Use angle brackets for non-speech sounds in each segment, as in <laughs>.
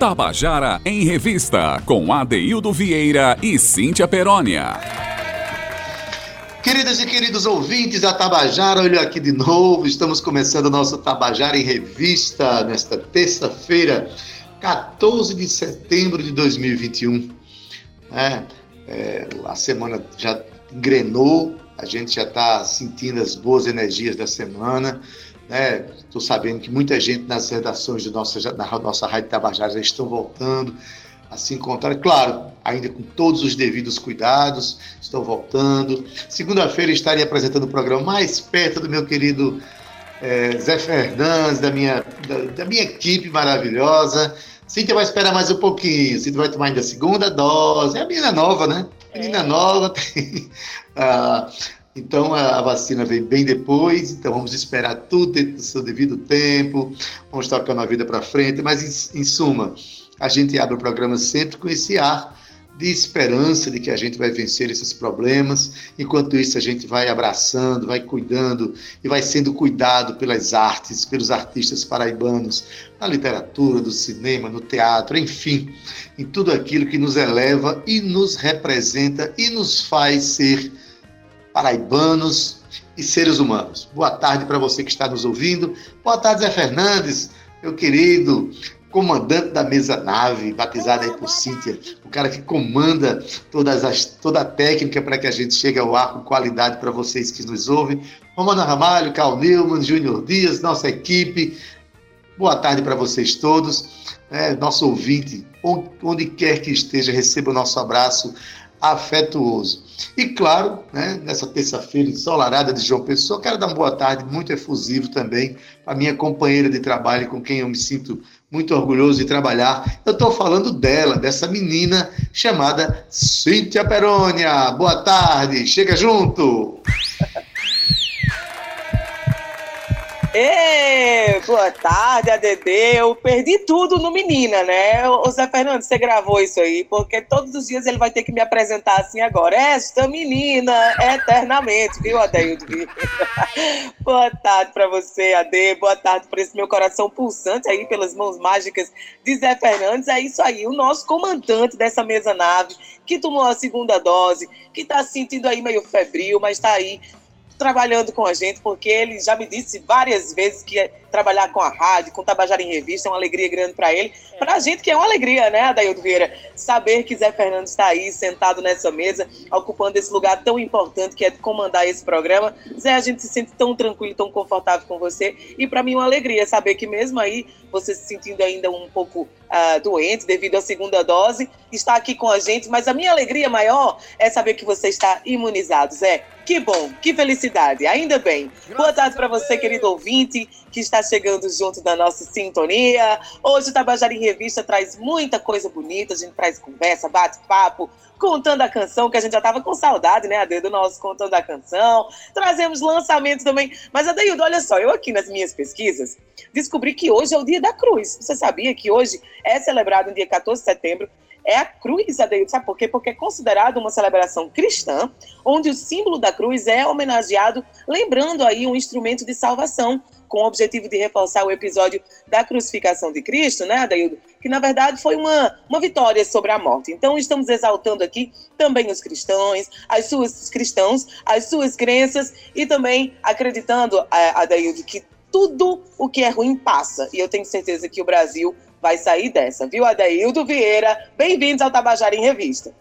Tabajara em Revista, com Adeildo Vieira e Cíntia Perónia. Queridas e queridos ouvintes da Tabajara, olha aqui de novo. Estamos começando o nosso Tabajara em Revista nesta terça-feira, 14 de setembro de 2021. É, é, a semana já engrenou, a gente já está sentindo as boas energias da semana. Estou né? sabendo que muita gente nas redações de nossa, da nossa Rádio Tabajara já estão voltando a se encontrar. Claro, ainda com todos os devidos cuidados, estão voltando. Segunda-feira estarei apresentando o programa mais perto do meu querido é, Zé Fernandes, da minha, da, da, minha equipe maravilhosa. Cíntia vai esperar mais um pouquinho. Cíntia vai tomar ainda a segunda dose. É a menina nova, né? Menina é. nova. Tem, <laughs> ah, então a, vacina vem bem depois, então vamos esperar tudo dentro do seu devido tempo, vamos tocando a vida para frente, mas em, em suma, a gente abre o programa sempre com esse ar de esperança de que a gente vai vencer esses problemas. Enquanto isso, a gente vai abraçando, vai cuidando e vai sendo cuidado pelas artes, pelos artistas paraibanos, na literatura, no cinema, no teatro, enfim, em tudo aquilo que nos eleva e nos representa e nos faz ser paraibanos e seres humanos. Boa tarde para você que está nos ouvindo. Boa tarde, Zé Fernandes, meu querido comandante da mesa nave, batizado aí por Cíntia, o cara que comanda todas as, toda a técnica para que a gente chegue ao ar com qualidade para vocês que nos ouvem. Romana Ramalho, Carl Newman, Júnior Dias, nossa equipe. Boa tarde para vocês todos. É, nosso ouvinte, onde quer que esteja, receba o nosso abraço afetuoso. E claro, né, nessa terça-feira ensolarada de João Pessoa, quero dar uma boa tarde muito efusivo também à minha companheira de trabalho, com quem eu me sinto muito orgulhoso de trabalhar. Eu estou falando dela, dessa menina chamada Cíntia Perônia. Boa tarde, chega junto! Ei, boa tarde, ADD. Eu perdi tudo no Menina, né? O Zé Fernando, você gravou isso aí, porque todos os dias ele vai ter que me apresentar assim agora. Esta menina, eternamente, viu, Adeildo? <laughs> boa tarde para você, Ade. Boa tarde para esse meu coração pulsante aí, pelas mãos mágicas de Zé Fernandes. É isso aí, o nosso comandante dessa mesa nave, que tomou a segunda dose, que se sentindo aí meio febril, mas está aí trabalhando com a gente, porque ele já me disse várias vezes que trabalhar com a rádio, com Tabajara em Revista, é uma alegria grande para ele. É. Para a gente que é uma alegria, né, Adaildo Vieira? Saber que Zé Fernando está aí, sentado nessa mesa, ocupando esse lugar tão importante que é comandar esse programa. Zé, a gente se sente tão tranquilo, tão confortável com você. E para mim é uma alegria saber que mesmo aí, você se sentindo ainda um pouco uh, doente devido à segunda dose, está aqui com a gente. Mas a minha alegria maior é saber que você está imunizado, Zé. Que bom, que felicidade. Ainda bem. Boa tarde para você, querido ouvinte, que está chegando junto da nossa sintonia. Hoje o Tabajara em Revista traz muita coisa bonita, a gente traz conversa, bate-papo, contando a canção, que a gente já estava com saudade, né, Adeildo, do nosso Contando a Canção. Trazemos lançamentos também. Mas, Adeildo, olha só, eu aqui nas minhas pesquisas descobri que hoje é o Dia da Cruz. Você sabia que hoje é celebrado no dia 14 de setembro é a cruz, Adeildo. Sabe por quê? Porque é considerado uma celebração cristã, onde o símbolo da cruz é homenageado, lembrando aí um instrumento de salvação, com o objetivo de reforçar o episódio da crucificação de Cristo, né, Adaildo? Que na verdade foi uma, uma vitória sobre a morte. Então estamos exaltando aqui também os cristãos, as suas cristãos, as suas crenças e também acreditando, Adaildo, que tudo o que é ruim passa. E eu tenho certeza que o Brasil vai sair dessa, viu, Adaildo Vieira? Bem-vindos ao Tabajara em Revista.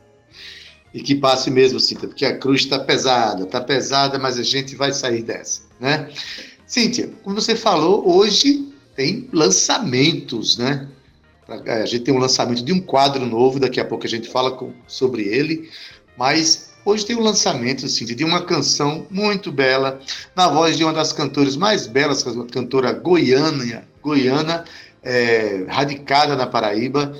E que passe mesmo, Cíntia, porque a cruz está pesada, está pesada, mas a gente vai sair dessa, né? Cíntia, como você falou, hoje tem lançamentos, né? A gente tem um lançamento de um quadro novo, daqui a pouco a gente fala com, sobre ele, mas hoje tem um lançamento, Cíntia, de uma canção muito bela, na voz de uma das cantoras mais belas, cantora goiana, goiana é, radicada na Paraíba,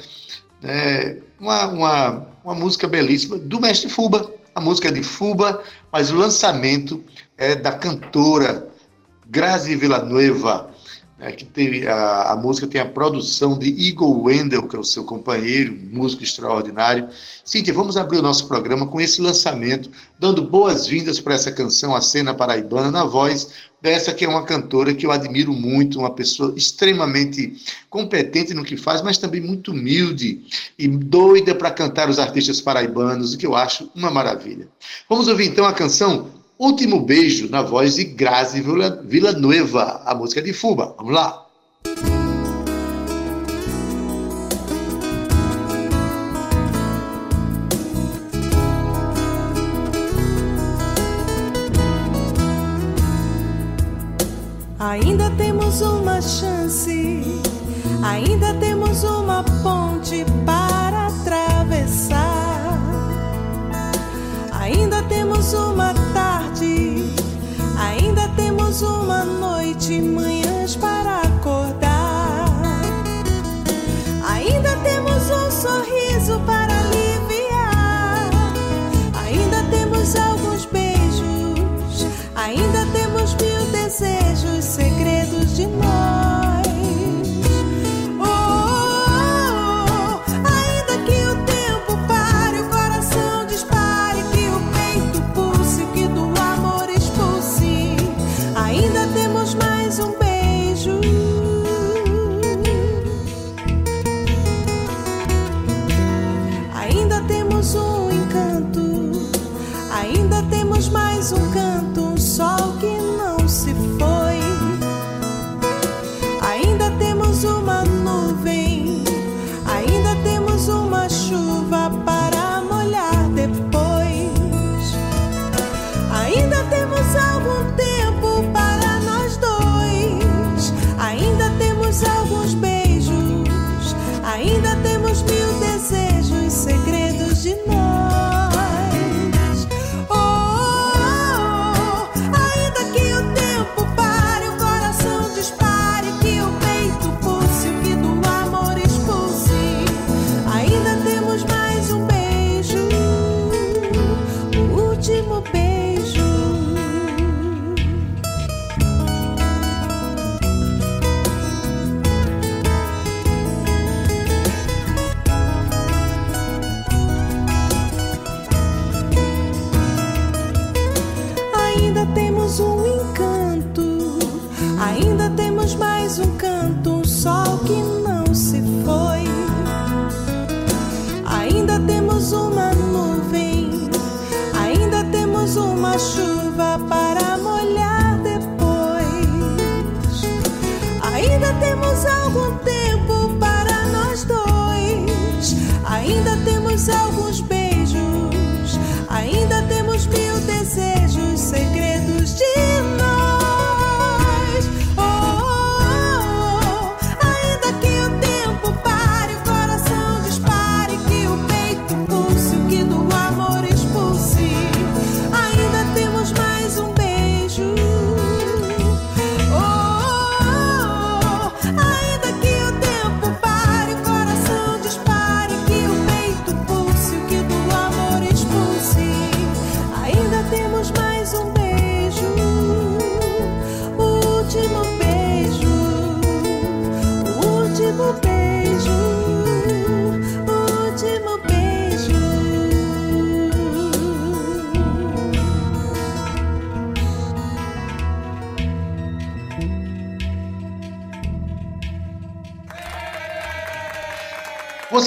é, uma, uma, uma música belíssima do mestre Fuba, a música é de Fuba, mas o lançamento é da cantora Grazi Villanueva, né, que teve a, a, música tem a produção de Igor Wendel, que é o seu companheiro, músico extraordinário. Cíntia, vamos abrir o nosso programa com esse lançamento, dando boas-vindas para essa canção, A Cena Paraibana, na voz dessa que é uma cantora que eu admiro muito, uma pessoa extremamente competente no que faz, mas também muito humilde e doida para cantar os artistas paraibanos, o que eu acho uma maravilha. Vamos ouvir então a canção Último Beijo, na voz de Grazi Villanueva, a música de Fuba. Vamos lá. Ainda temos uma chance, ainda temos uma ponte para atravessar. Ainda temos uma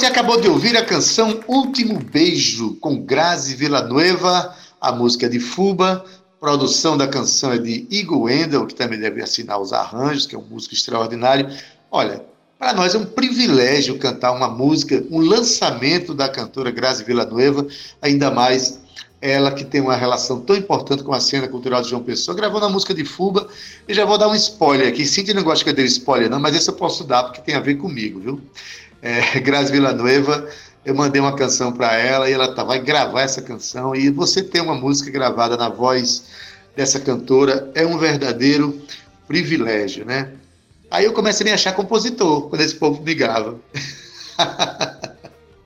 Você acabou de ouvir a canção Último Beijo, com Grazi Villanueva, a música de Fuba, produção da canção é de Igor Wendel, que também deve assinar os arranjos, que é um músico extraordinário. Olha, para nós é um privilégio cantar uma música, um lançamento da cantora Grazi Villanueva, ainda mais ela que tem uma relação tão importante com a cena cultural de João Pessoa, gravando a música de Fuba, e já vou dar um spoiler aqui, Cintia não gosta que eu dê spoiler não, mas esse eu posso dar porque tem a ver comigo, viu? É, <laughs> Grazi Villanueva, eu mandei uma canção para ela e ela tá, vai gravar essa canção, e você ter uma música gravada na voz dessa cantora é um verdadeiro privilégio, né? Aí eu comecei a me achar compositor, quando esse povo me grava. <laughs>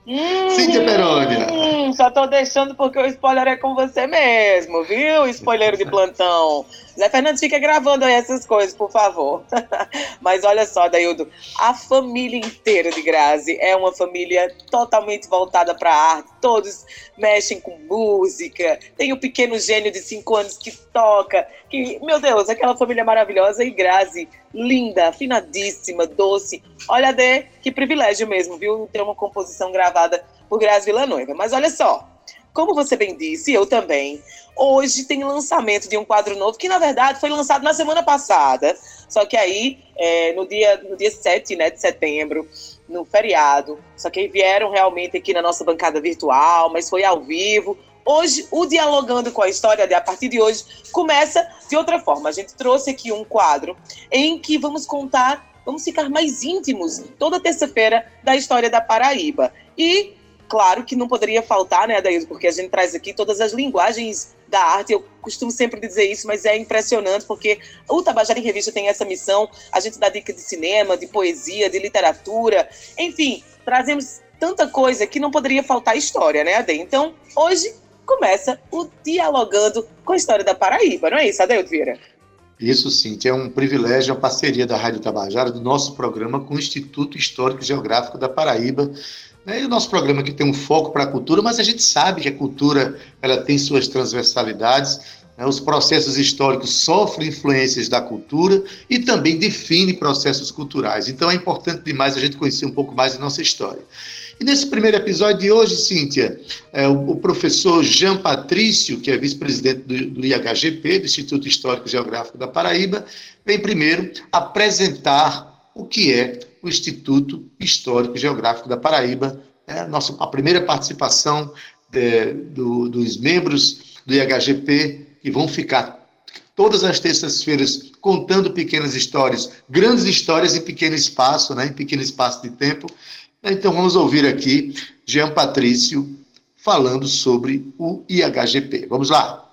Hum, Cíntia Perônia. Hum, só tô deixando porque o spoiler é com você mesmo, viu? Spoiler de plantão. Zé Fernando fica gravando aí essas coisas, por favor. <laughs> Mas olha só, Daildo, a família inteira de Grazi é uma família totalmente voltada para a arte, todos mexem com música. Tem o pequeno gênio de cinco anos que toca. Que, meu Deus, aquela família maravilhosa e Grazi, linda, afinadíssima, doce. Olha, Dê, que privilégio mesmo, viu? Ter uma composição gravada por Grazi Villanueva. Mas olha só, como você bem disse, eu também. Hoje tem lançamento de um quadro novo, que na verdade foi lançado na semana passada. Só que aí, é, no, dia, no dia 7 né, de setembro, no feriado. Só que vieram realmente aqui na nossa bancada virtual, mas foi ao vivo. Hoje, o Dialogando com a História, a partir de hoje, começa de outra forma. A gente trouxe aqui um quadro em que vamos contar, vamos ficar mais íntimos toda terça-feira da história da Paraíba. E claro que não poderia faltar, né, Adaildo, porque a gente traz aqui todas as linguagens da arte. Eu costumo sempre dizer isso, mas é impressionante porque o Tabajara em Revista tem essa missão. A gente dá dica de cinema, de poesia, de literatura, enfim, trazemos tanta coisa que não poderia faltar história, né, Ade? Então, hoje começa o Dialogando com a História da Paraíba, não é isso, Adeildo Vieira? Isso sim, que é um privilégio, a parceria da Rádio Tabajara, do nosso programa com o Instituto Histórico e Geográfico da Paraíba, né? E o nosso programa aqui tem um foco para a cultura, mas a gente sabe que a cultura ela tem suas transversalidades. Né? Os processos históricos sofrem influências da cultura e também definem processos culturais. Então é importante demais a gente conhecer um pouco mais da nossa história. E nesse primeiro episódio de hoje, Cíntia, é, o, o, professor Jean Patrício, que é vice-presidente do, do IHGP, do Instituto Histórico Geográfico da Paraíba, vem primeiro apresentar o que é o Instituto Histórico Geográfico da Paraíba. É a, nossa, a primeira participação de, do, dos membros do IHGP, que vão ficar todas as terças-feiras contando pequenas histórias, grandes histórias em pequeno espaço, né, em pequeno espaço de tempo. Então vamos ouvir aqui Jean Patrício falando sobre o IHGP. Vamos lá.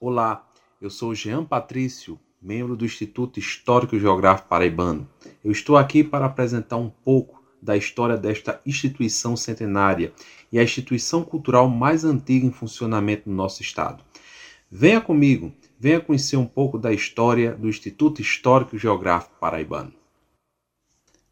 Olá, eu sou Jean Patrício, membro do Instituto Histórico e Geográfico Paraibano. Eu estou aqui para apresentar um pouco da história desta instituição centenária e a instituição cultural mais antiga em funcionamento no nosso estado. Venha comigo, venha conhecer um pouco da história do Instituto Histórico e Geográfico Paraibano.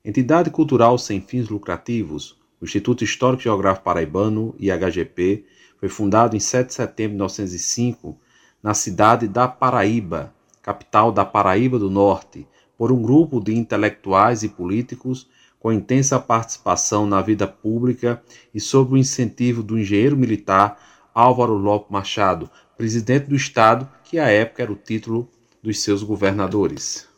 Entidade cultural sem fins lucrativos, o Instituto Histórico e Geográfico Paraibano, IHGP, foi fundado em 7 de setembro de 1905 na cidade da Paraíba, capital da Paraíba do Norte, por um grupo de intelectuais e políticos com intensa participação na vida pública e sob o incentivo do engenheiro militar Álvaro Lopes Machado, presidente do Estado, que à época era o título dos seus governadores.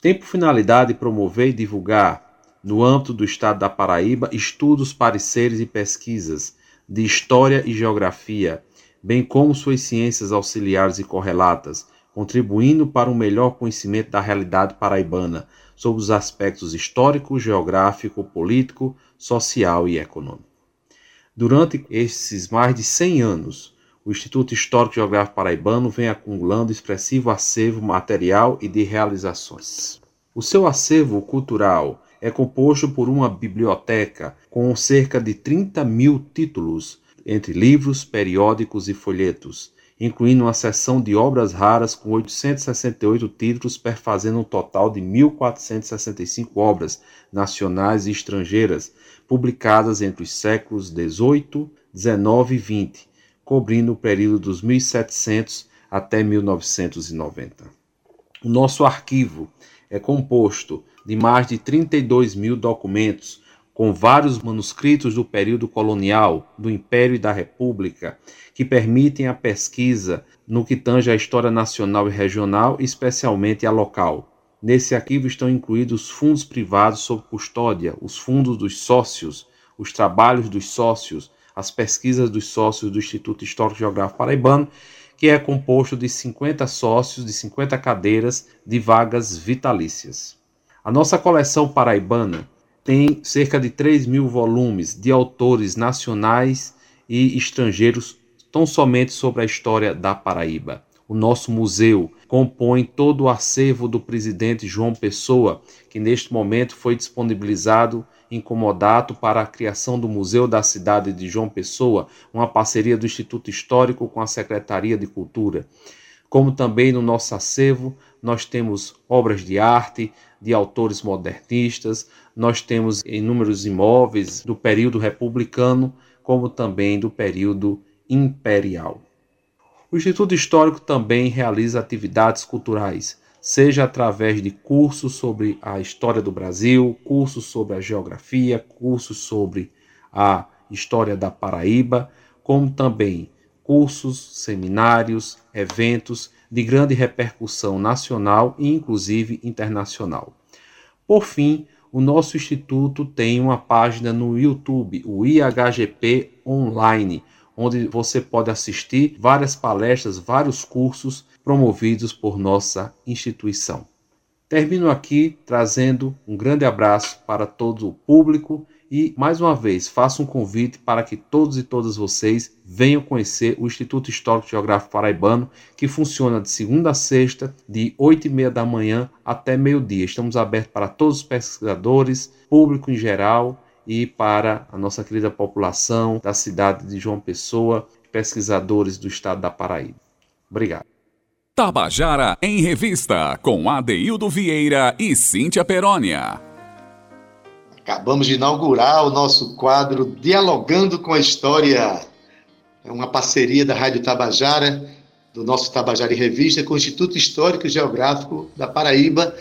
Tem por finalidade promover e divulgar, no âmbito do Estado da Paraíba, estudos, pareceres e pesquisas de história e geografia, bem como suas ciências auxiliares e correlatas, contribuindo para um melhor conhecimento da realidade paraibana sobre os aspectos histórico, geográfico, político, social e econômico. Durante esses mais de 100 anos, o Instituto Histórico Geográfico Paraibano vem acumulando expressivo acervo material e de realizações. O seu acervo cultural é composto por uma biblioteca com cerca de 30 mil títulos, entre livros, periódicos e folhetos, incluindo uma seção de obras raras com 868 títulos, perfazendo um total de 1.465 obras nacionais e estrangeiras, publicadas entre os séculos XVIII, XIX e XX, cobrindo o período dos 1700 até 1990. O nosso arquivo é composto de mais de 32 mil documentos, com vários manuscritos do período colonial, do Império e da República, que permitem a pesquisa no que tange à história nacional e regional, especialmente a local. Nesse arquivo estão incluídos fundos privados sob custódia, os fundos dos sócios, os trabalhos dos sócios, as pesquisas dos sócios do Instituto Histórico Geográfico Paraibano, que é composto de 50 sócios, de 50 cadeiras de vagas vitalícias. A nossa coleção paraibana tem cerca de 3 mil volumes de autores nacionais e estrangeiros tão somente sobre a história da Paraíba. O nosso museu compõe todo o acervo do presidente João Pessoa, que neste momento foi disponibilizado em comodato para a criação do Museu da Cidade de João Pessoa, uma parceria do Instituto Histórico com a Secretaria de Cultura. Como também no nosso acervo, nós temos obras de arte de autores modernistas, nós temos inúmeros imóveis do período republicano como também do período imperial. O Instituto Histórico também realiza atividades culturais, seja através de cursos sobre a história do Brasil, cursos sobre a geografia, cursos sobre a história da Paraíba, como também cursos, seminários, eventos de grande repercussão nacional e inclusive internacional. Por fim, o nosso instituto tem uma página no YouTube, o IHGP Online, onde você pode assistir várias palestras, vários cursos promovidos por nossa instituição. Termino aqui trazendo um grande abraço para todo o público e, mais uma vez, faço um convite para que todos e todas vocês venham conhecer o Instituto Histórico Geográfico Paraibano, que funciona de segunda a sexta, de 8 e meia da manhã até meio-dia. Estamos abertos para todos os pesquisadores, público em geral e para a nossa querida população da cidade de João Pessoa, pesquisadores do estado da Paraíba. Obrigado. Tabajara em Revista, com Adeildo Vieira e Cíntia Perónia. Acabamos de inaugurar o nosso quadro Dialogando com a História. É uma parceria da Rádio Tabajara, do nosso Tabajara em Revista, com o Instituto Histórico e Geográfico da Paraíba.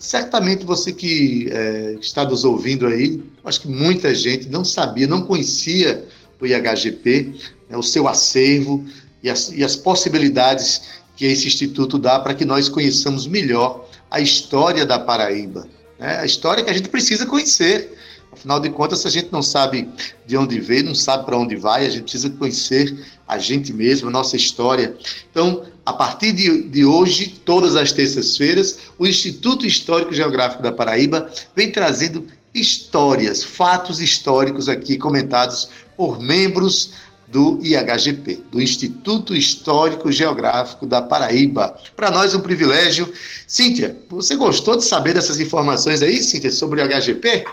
Certamente você que é, está nos ouvindo aí, acho que muita gente não sabia, não conhecia o IHGP, né, o seu acervo e as, e as possibilidades que esse instituto dá para que nós conheçamos melhor a história da Paraíba. Né? A história que a gente precisa conhecer. Afinal de contas, se a gente não sabe de onde veio, não sabe para onde vai, a gente precisa conhecer a gente mesmo, a nossa história. Então, a partir de, de hoje, todas as terças-feiras, o Instituto Histórico Geográfico da Paraíba vem trazendo histórias, fatos históricos aqui comentados por membros do IHGP, do Instituto Histórico Geográfico da Paraíba. Para nós, um privilégio. Cíntia, você gostou de saber dessas informações aí, Cíntia, sobre o IHGP?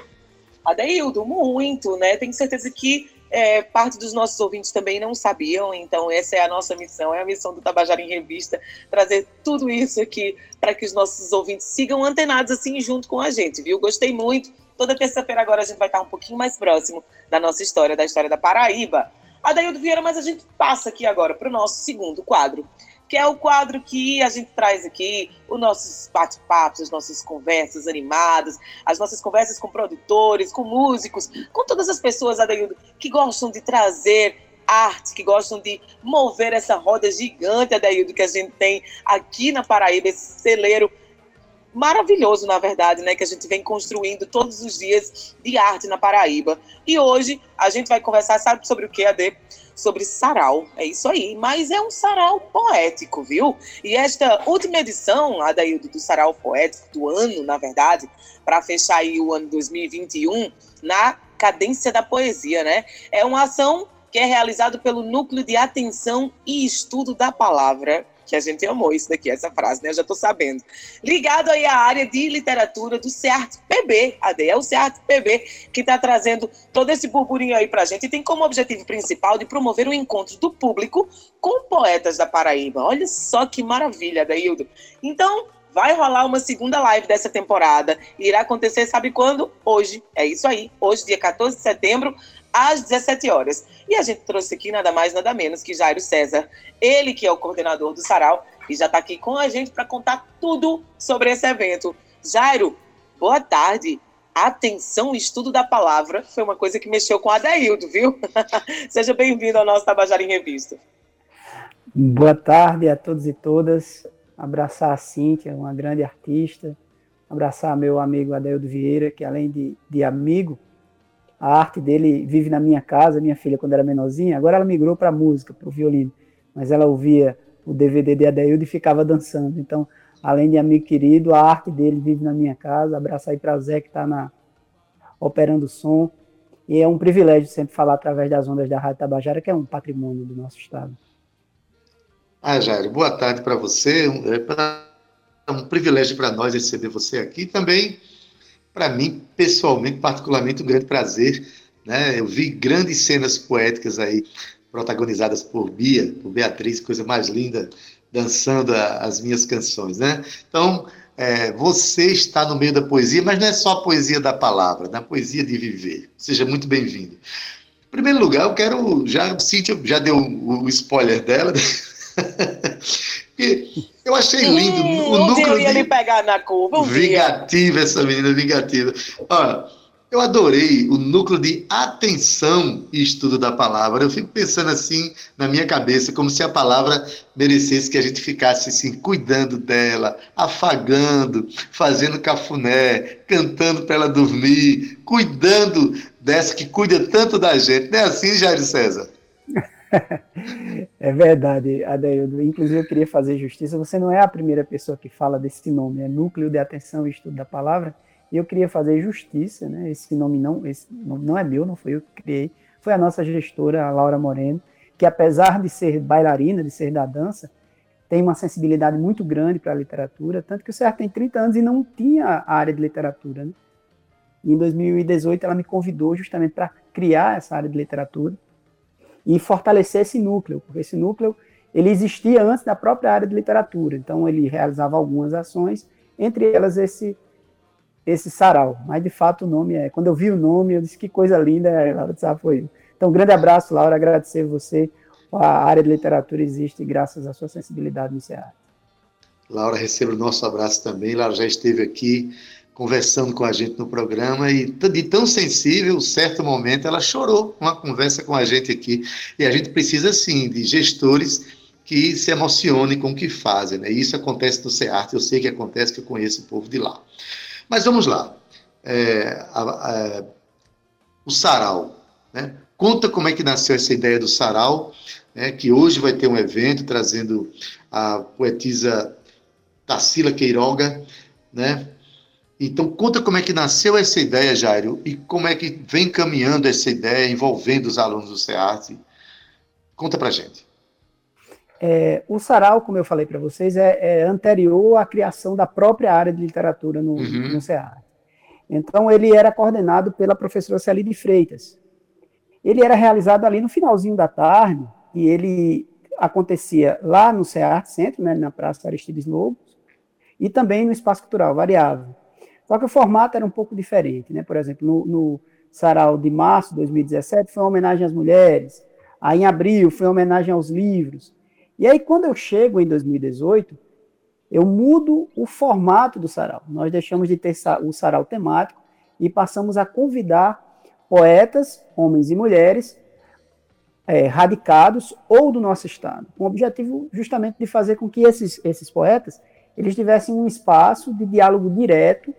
Adeildo, muito, né? Tenho certeza que é, parte dos nossos ouvintes também não sabiam, então essa é a nossa missão, é a missão do Tabajara em Revista, trazer tudo isso aqui para que os nossos ouvintes sigam antenados assim junto com a gente, viu? Gostei muito. Toda terça-feira agora a gente vai estar um pouquinho mais próximo da nossa história, da história da Paraíba. Adaildo Vieira, mas a gente passa aqui agora para o nosso segundo quadro, que é o quadro que a gente traz aqui, os nossos bate-papos, as nossas conversas animadas, as nossas conversas com produtores, com músicos, com todas as pessoas, Adaildo, que gostam de trazer arte, que gostam de mover essa roda gigante, Adaildo, que a gente tem aqui na Paraíba, esse celeiro maravilhoso, na verdade, né, que a gente vem construindo todos os dias de arte na Paraíba. E hoje a gente vai conversar, sabe sobre o que, Ade? Sobre sarau. É isso aí. Mas é um sarau poético, viu? E esta última edição, Adaildo, do sarau poético do ano, na verdade, para fechar aí o ano 2021, na cadência da poesia, né? É uma ação que é realizada pelo Núcleo de Atenção e Estudo da Palavra que a gente amou isso daqui, essa frase, né? Eu já estou sabendo. Ligado aí à área de literatura do CEART PB, AD, é o CEART PB que está trazendo todo esse burburinho aí para a gente e tem como objetivo principal de promover o um encontro do público com poetas da Paraíba. Olha só que maravilha, Daildo. Então, vai rolar uma segunda live dessa temporada. Irá acontecer, sabe quando? Hoje. É isso aí. Hoje, dia 14 de setembro, às 17 horas. E a gente trouxe aqui nada mais, nada menos que Jairo César, ele que é o coordenador do Sarau e já está aqui com a gente para contar tudo sobre esse evento. Jairo, boa tarde. Atenção, estudo da palavra foi uma coisa que mexeu com a Adaildo, viu? <laughs> Seja bem-vindo ao nosso Tabajara em Revista. Boa tarde a todos e todas. Abraçar a Cíntia, uma grande artista. Abraçar meu amigo Adaildo Vieira, que além de, de amigo, a arte dele vive na minha casa, minha filha quando era menorzinha, agora ela migrou para música, para o violino, mas ela ouvia o DVD de Adaildo e ficava dançando. Então, além de amigo querido, a arte dele vive na minha casa. Abraço aí para Zé que está na operando som. E é um privilégio sempre falar através das ondas da Rádio Tabajara, que é um patrimônio do nosso estado. Ah, Jair, boa tarde para você. É um privilégio para nós receber você aqui também para mim, pessoalmente, particularmente, um grande prazer. Né? Eu vi grandes cenas poéticas aí, protagonizadas por Bia, por Beatriz, coisa mais linda, dançando a, as minhas canções. Né? Então, é, você está no meio da poesia, mas não é só a poesia da palavra, né? poesia de viver. Seja muito bem-vindo. primeiro lugar, eu quero. Já, Cíntia já deu o spoiler dela. <laughs> eu achei lindo Hum, o um dia núcleo eu ia de... me pegar na curva. Um dia. Vingativa essa menina, vingativa. Olha, eu adorei o núcleo de atenção e estudo da palavra. Eu fico pensando assim na minha cabeça, como se a palavra merecesse que a gente ficasse assim, cuidando dela, afagando, fazendo cafuné, cantando para ela dormir, cuidando dessa que cuida tanto da gente. Não é assim, Jair César? <laughs> É verdade, Adeildo. Inclusive, eu queria fazer justiça. Você não é a primeira pessoa que fala desse nome, é Núcleo de Atenção e Estudo da Palavra. E eu queria fazer justiça, né? Esse nome não, esse nome não é meu, não foi eu que criei. Foi a nossa gestora, a Laura Moreno, que apesar de ser bailarina, de ser da dança, tem uma sensibilidade muito grande para a literatura, tanto que o Certo tem 30 anos e não tinha a área de literatura. Né? E em 2018 ela me convidou justamente para criar essa área de literatura e fortalecer esse núcleo, porque esse núcleo ele existia antes da própria área de literatura, então ele realizava algumas ações, entre elas esse esse sarau, mas de fato o nome é, quando eu vi o nome, eu disse que coisa linda, <laughs> a Laura disse, ah, foi. Então, um grande abraço, Laura, agradecer você, a área de literatura existe graças à sua sensibilidade no CEA. Laura, receba o nosso abraço também, Laura já esteve aqui conversando com a gente no programa e de tão sensível, certo momento, ela chorou uma conversa com a gente aqui. E a gente precisa, sim, de gestores que se emocionem com o que fazem. Né? Isso acontece no CEART, eu sei que acontece, que eu conheço o povo de lá. Mas vamos lá. É, a, a, o sarau. Né? Conta como é que nasceu essa ideia do sarau, né? que hoje vai ter um evento trazendo a poetisa Tarsila Queiroga, né? Então, conta como é que nasceu essa ideia, Jairo, e como é que vem caminhando essa ideia envolvendo os alunos do SEART. Conta pra gente. É, o Sarau, como eu falei para vocês, é, é, anterior à criação da própria área de literatura no, uhum. no SEART. Então, ele era coordenado pela professora Celide Freitas. Ele era realizado ali no finalzinho da tarde, e ele acontecia lá no SEART Centro, né, na Praça Aristides Lobos, e também no Espaço Cultural Variável. Só que o formato era um pouco diferente, né? Por exemplo, no, no Sarau de março de 2017 foi uma homenagem às mulheres, aí em abril foi uma homenagem aos livros. E aí, quando eu chego em 2018, eu mudo o formato do sarau. Nós deixamos de ter o sarau temático e passamos a convidar poetas, homens e mulheres, é, radicados ou do nosso estado, com o objetivo justamente de fazer com que esses, esses poetas eles tivessem um espaço de diálogo direto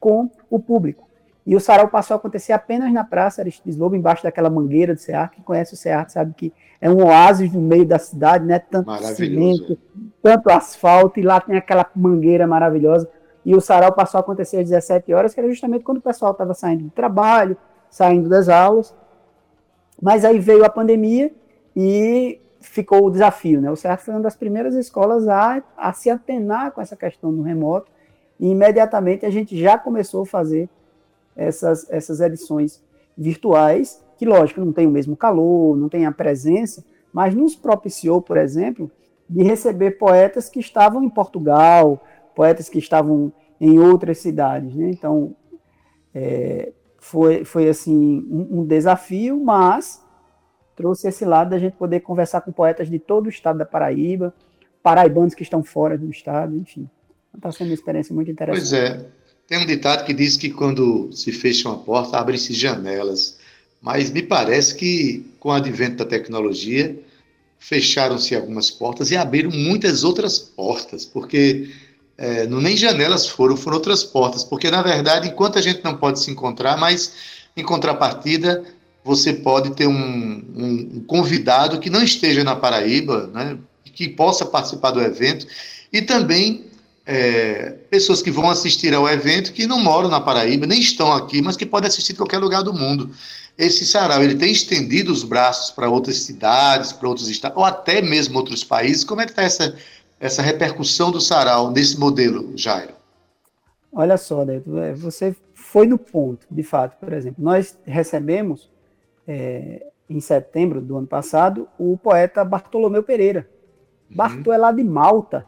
com o público. E o sarau passou a acontecer apenas na Praça Aristides Lobo, embaixo daquela mangueira do CEAR. Quem conhece o CEAR sabe que é um oásis no meio da cidade, né? Tanto cimento, tanto asfalto, e lá tem aquela mangueira maravilhosa. E o sarau passou a acontecer às 17 horas, que era justamente quando o pessoal estava saindo do trabalho, saindo das aulas. Mas aí veio a pandemia e ficou o desafio, né? O CEAR foi uma das primeiras escolas a, a se atenar com essa questão do remoto e imediatamente a gente já começou a fazer essas, essas edições virtuais, que, lógico, não tem o mesmo calor, não tem a presença, mas nos propiciou, por exemplo, de receber poetas que estavam em Portugal, poetas que estavam em outras cidades. Né? Então, é, foi, foi assim um, um, desafio, mas trouxe esse lado da gente poder conversar com poetas de todo o estado da Paraíba, paraibanos que estão fora do estado, enfim. Está sendo uma experiência muito interessante. Pois é. Tem um ditado que diz que quando se fecha uma porta, abrem-se janelas. Mas me parece que, com o advento da tecnologia, fecharam-se algumas portas e abriram muitas outras portas, porque é, não nem janelas foram, foram outras portas. Porque, na verdade, enquanto a gente não pode se encontrar, mas em contrapartida, você pode ter um, um, um convidado que não esteja na Paraíba, né, que possa participar do evento, e também é, pessoas que vão assistir ao evento que não moram na Paraíba, nem estão aqui, mas que podem assistir de qualquer lugar do mundo. Esse sarau, ele tem estendido os braços para outras cidades, para outros estados, ou até mesmo outros países. Como é que está essa, essa repercussão do sarau nesse modelo, Jairo? Olha só, Neto, é, você foi no ponto, de fato. Por exemplo, nós recebemos, é, em setembro do ano passado, o poeta Bartolomeu Pereira. Uhum. Bartô é lá de Malta,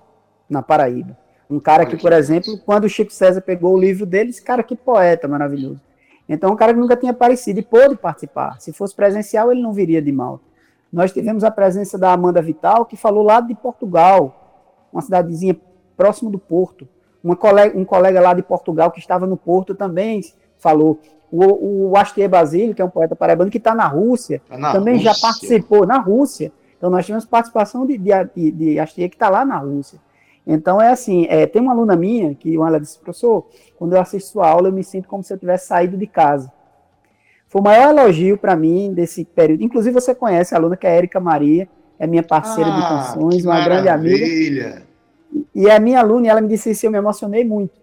na Paraíba. Um cara que, por exemplo, quando o Chico César pegou o livro dele, esse cara que poeta maravilhoso. Então, um cara que nunca tinha aparecido e pôde participar. Se fosse presencial, ele não viria de Malta. Nós tivemos a presença da Amanda Vital, que falou lá de Portugal, uma cidadezinha próximo do Porto. Colega, um colega lá de Portugal que estava no Porto também falou. O, o Astier Basílio, que é um poeta paraibano que está na Rússia, tá na também Rússia. já participou na Rússia. Então nós tivemos participação de, de, de Astier que está lá na Rússia. Então é assim, é, tem uma aluna minha que ela disse, professor, quando eu assisto sua aula eu me sinto como se eu tivesse saído de casa. Foi o maior elogio para mim desse período. Inclusive você conhece a aluna que é a Érica Maria, é minha parceira ah, de canções, uma grande amiga. E é minha aluna, e ela me disse isso, eu me emocionei muito.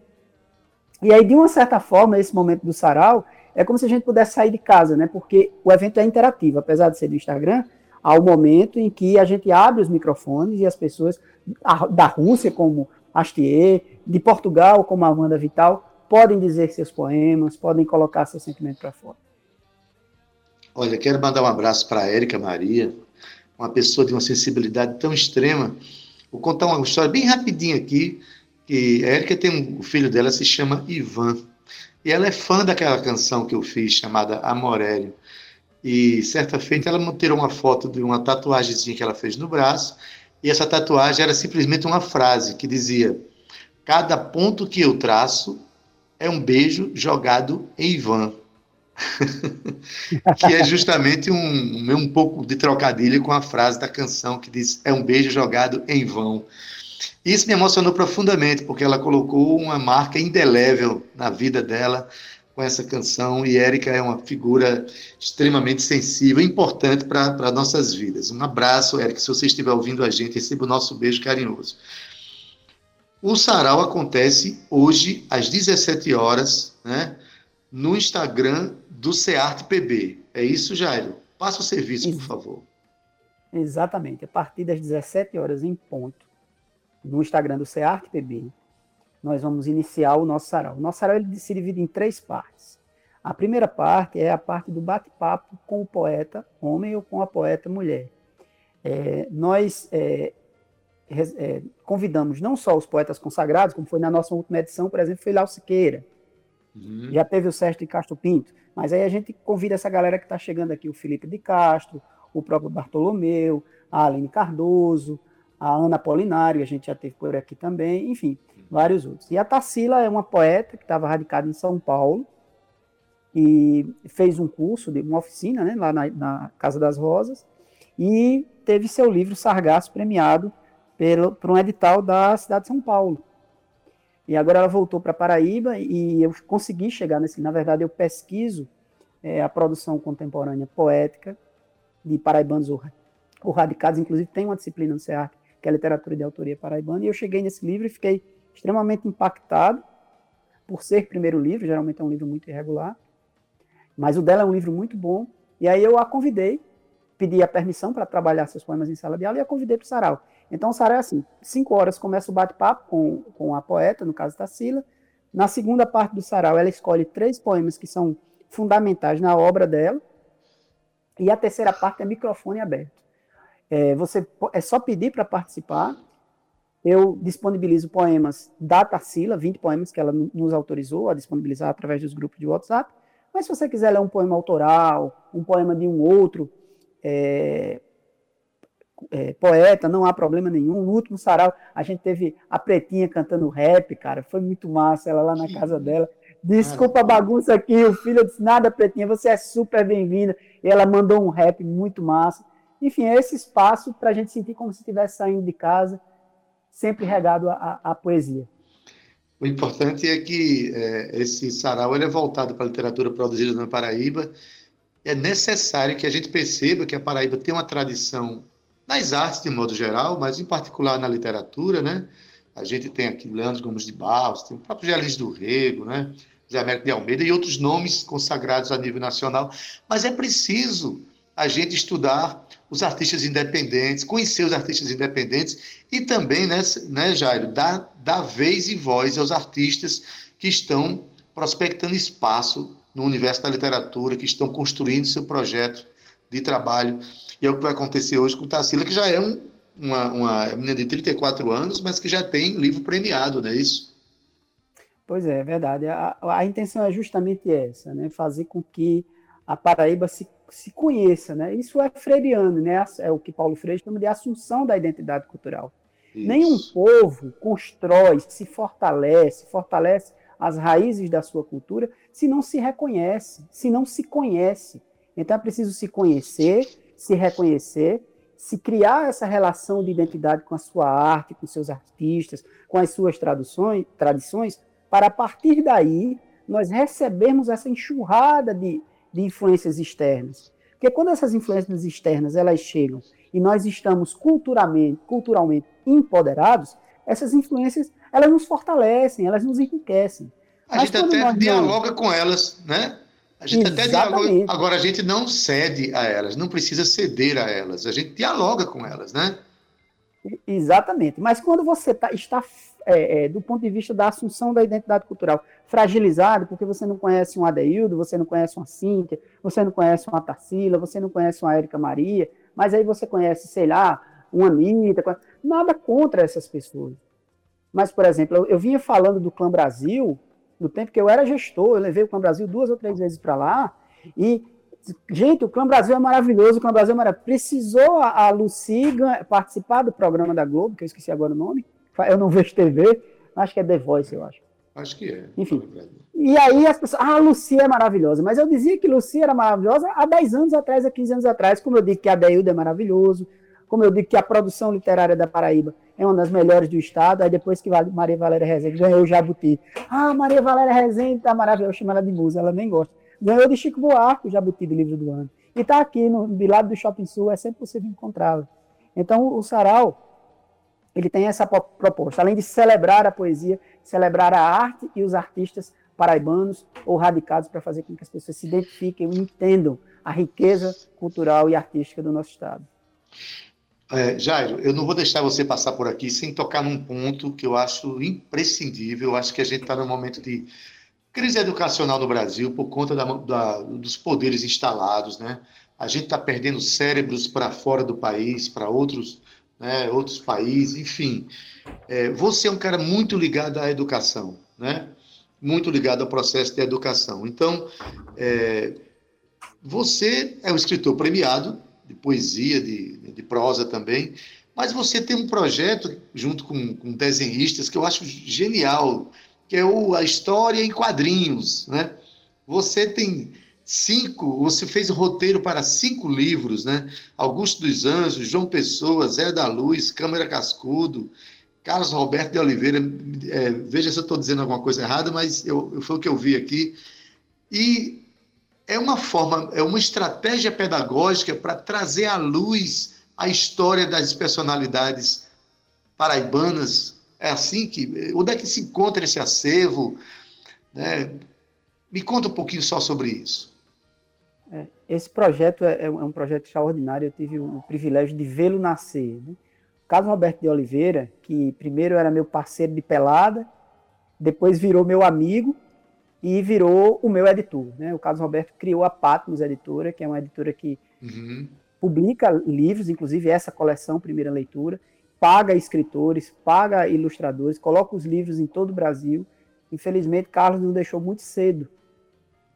E aí, de uma certa forma, esse momento do sarau, é como se a gente pudesse sair de casa, né? Porque o evento é interativo, apesar de ser do Instagram, um momento em que a gente abre os microfones e as pessoas da Rússia, como Astier, de Portugal, como Amanda Vital, podem dizer seus poemas, podem colocar seu sentimento para fora. Olha, quero mandar um abraço para a Érica Maria, uma pessoa de uma sensibilidade tão extrema Vou contar uma história bem rapidinho aqui, que a Érica tem um, o filho dela se chama Ivan, e ela é fã daquela canção que eu fiz, chamada Amorélio. E certa feita ela tirou uma foto de uma tatuagemzinha que ela fez no braço, e essa tatuagem era simplesmente uma frase que dizia: Cada ponto que eu traço é um beijo jogado em Ivan. <laughs> que é justamente um, um pouco de trocadilho com a frase da canção que diz: É um beijo jogado em vão. Isso me emocionou profundamente, porque ela colocou uma marca indelével na vida dela com essa canção, e Érica é uma figura extremamente sensível, importante para nossas vidas. Um abraço, Érica, se você estiver ouvindo a gente, receba o nosso beijo carinhoso. O sarau acontece hoje às 17 horas, né, no Instagram do CEART PB. É isso, Jairo? Passa o serviço, por favor. Exatamente. A partir das 17 horas em ponto, no Instagram do CEART PB, nós vamos iniciar o nosso sarau. O nosso sarau ele se divide em três partes. A primeira parte é a parte do bate-papo com o poeta homem ou com a poeta mulher. É, nós é, é, convidamos não só os poetas consagrados, como foi na nossa última edição, por exemplo, foi Léo Siqueira, Uhum. Já teve o Sérgio de Castro Pinto. Mas aí a gente convida essa galera que está chegando aqui, o Felipe de Castro, o próprio Bartolomeu, a Aline Cardoso, a Ana Polinário, a gente já teve por aqui também, enfim, vários outros. E a Tarsila é uma poeta que estava radicada em São Paulo e fez um curso, de uma oficina, né, lá na, na Casa das Rosas, e teve seu livro Sargasso premiado pelo, por um edital da cidade de São Paulo. E agora ela voltou para Paraíba e eu consegui chegar nesse. Na verdade, eu pesquiso é, a produção contemporânea poética de paraibanos ou, radicados. Inclusive, tem uma disciplina no CEARC, que é literatura de autoria paraibana. E eu cheguei nesse livro e fiquei extremamente impactado por ser primeiro livro. Geralmente é um livro muito irregular. Mas o dela é um livro muito bom. E aí eu a convidei, pedi a permissão para trabalhar seus poemas em sala de aula e a convidei para o sarau. Então, o sarau é assim: cinco horas começa o bate-papo com, com a poeta, no caso da Sila. Na segunda parte do sarau, ela escolhe três poemas que são fundamentais na obra dela. E a terceira parte é microfone aberto. É, você é só pedir para participar. Eu disponibilizo poemas da Tarsila, 20 poemas que ela nos autorizou a disponibilizar através dos grupos de WhatsApp. Mas se você quiser ler um poema autoral, um poema de um outro é, é, poeta, não há problema nenhum. No último sarau, a gente teve a Pretinha cantando rap, cara, foi muito massa, ela lá na casa dela. Desculpa a bagunça aqui, o filho disse, nada, Pretinha, você é super bem-vinda. E ela mandou um rap muito massa. Enfim, é esse espaço para a gente sentir como se estivesse saindo de casa, sempre regado à poesia. O importante é que é, esse sarau ele é voltado para a literatura produzida na Paraíba. É necessário que a gente perceba que a Paraíba tem uma tradição nas artes de modo geral, mas em particular na literatura, né? A gente tem aqui Leandro Gomes de Barros, tem o próprio Gelis do Rego, né? Zé Américo de Almeida e outros nomes consagrados a nível nacional. Mas é preciso a gente estudar os artistas independentes, conhecer os artistas independentes e também, né, né Jairo, dar, dar vez e voz aos artistas que estão prospectando espaço no universo da literatura, que estão construindo seu projeto de trabalho. E é o que vai acontecer hoje com Tarsila, que já é um, uma, uma menina de 34 anos, mas que já tem livro premiado, não é isso? Pois é, é verdade. A, a intenção é justamente essa, né? Fazer com que a Paraíba se, se conheça, né? Isso é freiriano, né? É o que Paulo Freire chama de assunção da identidade cultural. Isso. Nenhum povo constrói, se fortalece, fortalece as raízes da sua cultura se não se reconhece, se não se conhece. Então é preciso se conhecer, se reconhecer, se criar essa relação de identidade com a sua arte, com seus artistas, com as suas traduções, tradições, para a partir daí nós recebermos essa enxurrada de, de influências externas. Porque quando essas influências externas elas chegam e nós estamos culturalmente, culturalmente empoderados, essas influências elas nos fortalecem, elas nos enriquecem. A Mas gente até dialoga não... com elas, né? A gente Exatamente. até dialoga. Agora, a gente não cede a elas, não precisa ceder a elas. A gente dialoga com elas, né? Exatamente. Mas quando você tá, está, é, é, do ponto de vista da assunção da identidade cultural, fragilizado, porque você não conhece um Adeildo, você não conhece uma Cíntia, você não conhece uma Tarsila, você não conhece uma Érica Maria, mas aí você conhece, sei lá, uma Anitta, nada contra essas pessoas. Mas, por exemplo, eu, eu vinha falando do Clã Brasil, no tempo que eu era gestor, eu levei o Clã Brasil duas ou três vezes para lá, e, gente, o Clã Brasil é maravilhoso, o Clã Brasil é maravilhoso. Precisou a, a Lucy participar do programa da Globo, que eu esqueci agora o nome, eu não vejo TV, acho que é The Voice, eu acho. Acho que é. Enfim. E aí as pessoas, ah, a Lucia é maravilhosa. Mas eu dizia que Lucia era maravilhosa há 10 anos atrás, há 15 anos atrás, como eu digo que a Deildo é maravilhoso, como eu digo que a produção literária da Paraíba é uma das melhores do estado, aí depois que Maria Valéria Rezende ganhou o Jabuti. Ah, Maria Valéria Rezende tá maravilhosa, eu chamo ela de musa, ela nem gosta. Ganhou de Chico Buarque o Jabuti do livro do ano. E está aqui, no, do lado do Shopping Sul, é sempre possível encontrá-la. Então, o Sarau, ele tem essa proposta, além de celebrar a poesia, celebrar a arte e os artistas paraibanos ou radicados para fazer com que as pessoas se identifiquem e entendam a riqueza cultural e artística do nosso Estado. É, Jairo, eu não vou deixar você passar por aqui sem tocar num ponto que eu acho imprescindível. Eu acho que a gente está num momento de crise educacional no Brasil por conta da, da, dos poderes instalados, né? A gente está perdendo cérebros para fora do país, para outros, né, outros países, enfim. É, você é um cara muito ligado à educação, né? Muito ligado ao processo de educação. Então, é, você é um escritor premiado, de poesia, de, de prosa também, mas você tem um projeto junto com, com desenhistas que eu acho genial, que é o, a história em quadrinhos, né? Você tem cinco, você fez roteiro para cinco livros, né? Augusto dos Anjos, João Pessoa, Zé da Luz, Câmara Cascudo, Carlos Roberto de Oliveira, é, veja se eu estou dizendo alguma coisa errada, mas eu, foi o que eu vi aqui. E é uma forma, é uma estratégia pedagógica para trazer à luz a história das personalidades paraibanas. É assim que. Onde é que se encontra esse acervo? Né? Me conta um pouquinho só sobre isso. É, esse projeto é, é, um projeto extraordinário. Eu tive o privilégio de vê-lo nascer. Né? Carlos Roberto de Oliveira, que primeiro era meu parceiro de pelada, depois virou meu amigo e virou o meu editor. Né? O Carlos Roberto criou a Patmos Editora, que é uma editora que uhum. publica livros, inclusive essa coleção, primeira leitura, paga escritores, paga ilustradores, coloca os livros em todo o Brasil. Infelizmente, Carlos nos deixou muito cedo,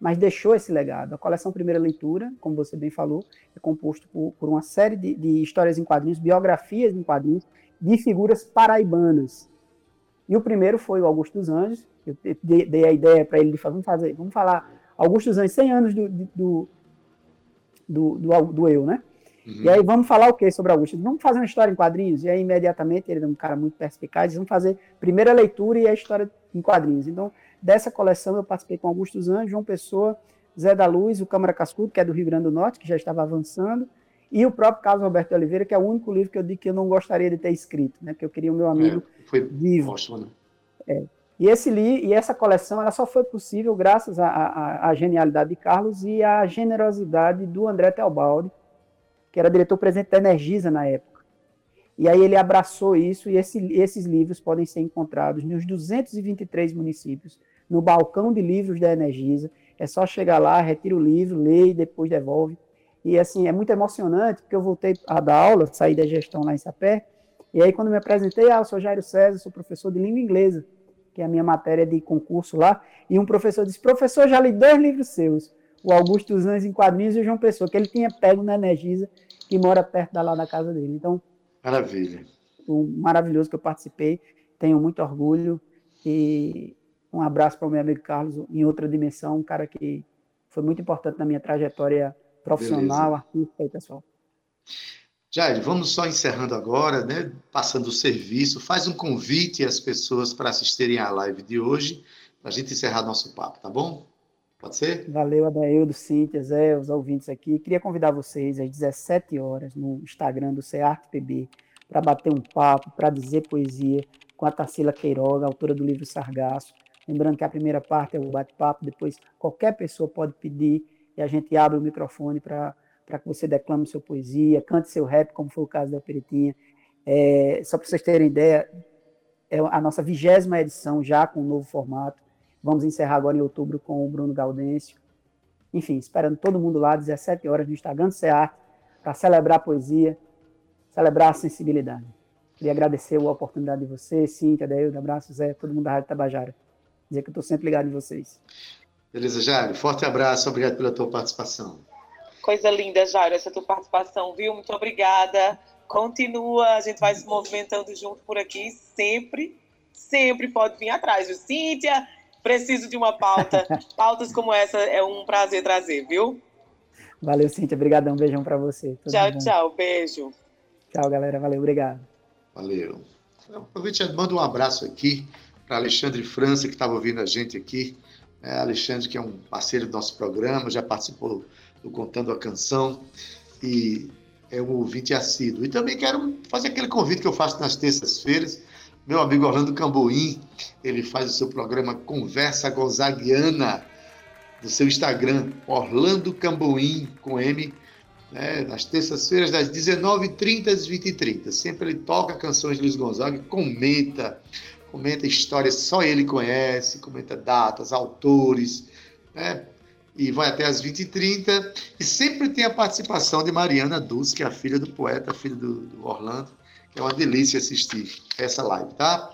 mas deixou esse legado. A coleção Primeira Leitura, como você bem falou, é composto por, por uma série de, de histórias em quadrinhos, biografias em quadrinhos, de figuras paraibanas. E o primeiro foi o Augusto dos Anjos, eu dei a ideia para ele de fazer, vamos fazer, vamos falar Augusto dos Anjos, 100 anos do, do, do, do, do eu, né? Uhum. E aí vamos falar o que sobre Augusto? Vamos fazer uma história em quadrinhos? E aí imediatamente ele é um cara muito perspicaz, vamos fazer primeira leitura e a história em quadrinhos. Então, dessa coleção eu participei com Augusto Anjos, João Pessoa, Zé da Luz, o Câmara Cascudo, que é do Rio Grande do Norte, que já estava avançando, e o próprio Carlos Roberto de Oliveira, que é o único livro que eu digo que eu não gostaria de ter escrito, né? Porque eu queria o meu amigo é, foi vivo. Ótimo, né? É. E, esse li, e essa coleção ela só foi possível graças à genialidade de Carlos e à generosidade do André Teobaldi, que era diretor-presidente da Energisa na época. E aí ele abraçou isso e esse, esses livros podem ser encontrados nos 223 municípios, no balcão de livros da Energisa. É só chegar lá, retira o livro, lê e depois devolve. E assim, é muito emocionante, porque eu voltei a dar aula, saí da gestão lá em Sapé, e aí quando me apresentei, ah, eu sou Jairo César, sou professor de língua inglesa. que é a minha matéria de concurso lá, e um professor disse, professor, já li dois livros seus, o Augusto dos Anjos em Quadrinhos e o João Pessoa, que ele tinha pego na Energisa, que mora perto da lá da casa dele. Então, Maravilha. um maravilhoso que eu participei, tenho muito orgulho, e um abraço para o meu amigo Carlos, em outra dimensão, um cara que foi muito importante na minha trajetória profissional, artística e pessoal. Jair, vamos só encerrando agora, né? Passando o serviço. Faz um convite às pessoas para assistirem à live de hoje, para a gente encerrar nosso papo, tá bom? Pode ser? Valeu, Adaildo, Cíntia, Zé, os ouvintes aqui. Queria convidar vocês às 17 horas no Instagram do CEARTPB para bater um papo, para dizer poesia com a Tarsila Queiroga, autora do livro Sargaço. Lembrando que a primeira parte é o bate-papo, depois qualquer pessoa pode pedir e a gente abre o microfone para que você declame sua poesia, cante seu rap, como foi o caso da Peritinha. É, só para vocês terem ideia, é a nossa vigésima edição já com um novo formato. Vamos encerrar agora em outubro com o Bruno Gaudêncio. Enfim, esperando todo mundo lá, 17 horas no Instagram do CEART, para celebrar a poesia, celebrar a sensibilidade. Queria agradecer a oportunidade de vocês, Cíntia, Deildo, abraço, Zé, todo mundo da Rádio Tabajara. Dizer que eu estou sempre ligado em vocês. Beleza, Jair? Forte abraço, obrigado pela tua participação. Coisa linda, Jairo, essa tua participação, viu? Muito obrigada. Continua, a gente vai se movimentando junto por aqui, sempre, sempre pode vir atrás. Viu? Cíntia, preciso de uma pauta. <laughs> Pautas como essa é um prazer trazer, viu? Valeu, Cíntia, obrigadão, beijão para você. Tudo tchau, bom. tchau, beijo. Tchau, galera, valeu, obrigado. Valeu. Aproveite e manda um abraço aqui para Alexandre França, que estava ouvindo a gente aqui. É, Alexandre, que é um parceiro do nosso programa, já participou do Contando a Canção e é um ouvinte assíduo. E também quero fazer aquele convite que eu faço nas terças-feiras. Meu amigo Orlando Camboim, ele faz o seu programa Conversa Gonzaguiana no seu Instagram, Orlando Camboim, com M, né, nas terças-feiras, das 19h30 às 20h30. Sempre ele toca canções de Luiz Gonzaga, comenta, comenta histórias só ele conhece, comenta datas, autores, né? E vai até às 20h30. E sempre tem a participação de Mariana Dulce, que é a filha do poeta, filha do, do Orlando, é uma delícia assistir essa live, tá?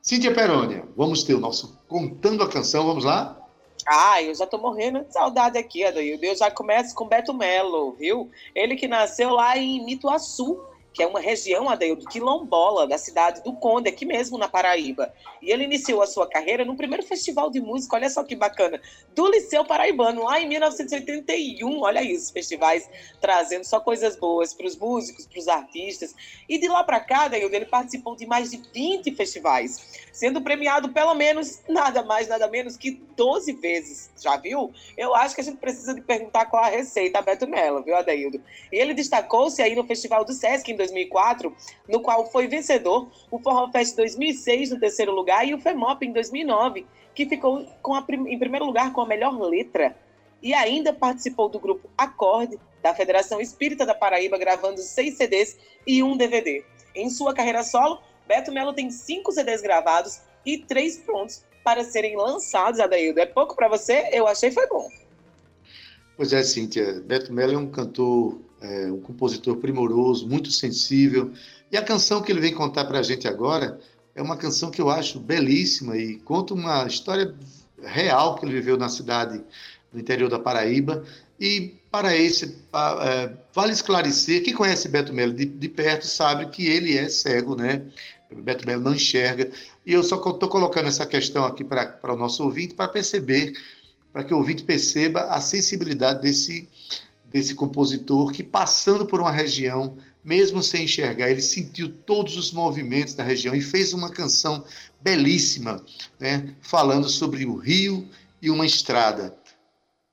Cíntia Perônia, vamos ter o nosso Contando a Canção, vamos lá? Ah, eu já tô morrendo de saudade aqui, Adaildo. Eu já começo com Beto Melo, viu? Ele que nasceu lá em Mituaçu, que é uma região, Adaildo, quilombola, da cidade do Conde, aqui mesmo na Paraíba. E ele iniciou a sua carreira no primeiro festival de música, olha só que bacana, do Liceu Paraibano, lá em 1981. Olha isso, festivais trazendo só coisas boas para os músicos, para os artistas. E de lá para cá, Adaildo, ele participou de mais de 20 festivais, sendo premiado pelo menos, nada mais, nada menos que 12 vezes. Já viu? Eu acho que a gente precisa de perguntar qual a receita a Beto Mello, viu, Adaildo? E ele destacou-se aí no Festival do Sesc em 2004, no qual foi vencedor, o Forró Fest 2006 no terceiro lugar e o FEMOP em 2009, que ficou com a, em primeiro lugar com a melhor letra. E ainda participou do grupo Acorde, da Federação Espírita da Paraíba, gravando seis CDs e um DVD. Em sua carreira solo, Beto Melo tem cinco CDs gravados e três prontos para serem lançados, Adaildo. É pouco para você? Eu achei foi bom. Pois é, Cíntia. Beto Melo é um cantor, é, um compositor primoroso, muito sensível. E a canção que ele vem contar para a gente agora é uma canção que eu acho belíssima e conta uma história real que ele viveu na cidade, no interior da Paraíba. E para esse, é, vale esclarecer, quem conhece Beto Melo de, de perto sabe que ele é cego, né? Beto Melo não enxerga. E eu só estou colocando essa questão aqui para o nosso ouvinte para perceber, para que o ouvinte perceba a sensibilidade desse, desse compositor que, passando por uma região, mesmo sem enxergar, ele sentiu todos os movimentos da região e fez uma canção belíssima, né, falando sobre o rio e uma estrada.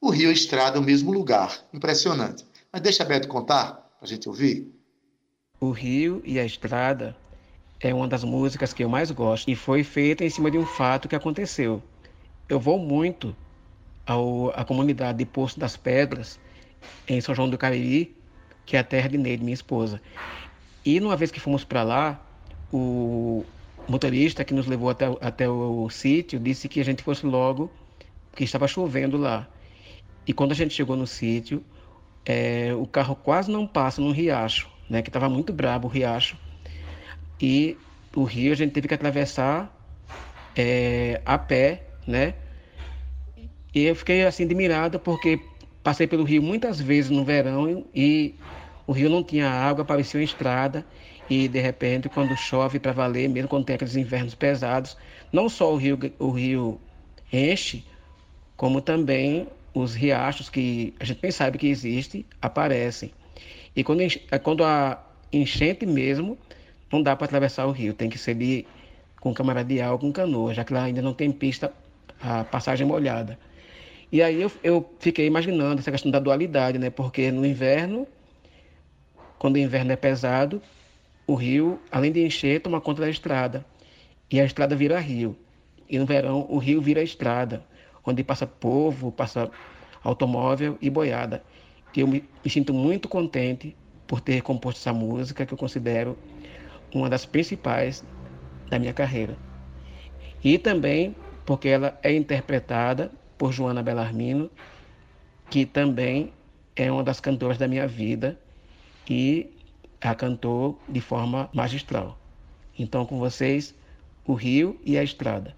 O rio e a estrada é o mesmo lugar. Impressionante. Mas deixa Beto contar para a gente ouvir. O rio e a estrada é uma das músicas que eu mais gosto e foi feita em cima de um fato que aconteceu. Eu vou muito ao, à comunidade de Poço das Pedras, em São João do Cariri, que é a terra de Neide, minha esposa. E numa vez que fomos para lá, o motorista que nos levou até, até o sítio disse que a gente fosse logo, que estava chovendo lá. E quando a gente chegou no sítio, é, o carro quase não passa num riacho, né, que estava muito brabo o riacho. E o rio a gente teve que atravessar é, a pé, né? E eu fiquei assim admirado porque passei pelo rio muitas vezes no verão e o rio não tinha água, parecia uma estrada e de repente quando chove para valer, mesmo quando tem aqueles invernos pesados, não só o rio o rio enche, como também os riachos que a gente nem sabe que existe aparecem. E quando, quando a enchente mesmo, não dá para atravessar o rio, tem que ser de, com camaradial com canoa, já que lá ainda não tem pista, a passagem molhada. E aí eu, eu fiquei imaginando essa questão da dualidade, né? Porque no inverno, quando o inverno é pesado, o rio, além de encher, toma conta da estrada. E a estrada vira rio. E no verão, o rio vira estrada, onde passa povo, passa automóvel e boiada. Eu me, me sinto muito contente por ter composto essa música, que eu considero uma das principais da minha carreira. E também porque ela é interpretada por Joana Bellarmino, que também é uma das cantoras da minha vida e a cantou de forma magistral. Então, com vocês, o Rio e a Estrada.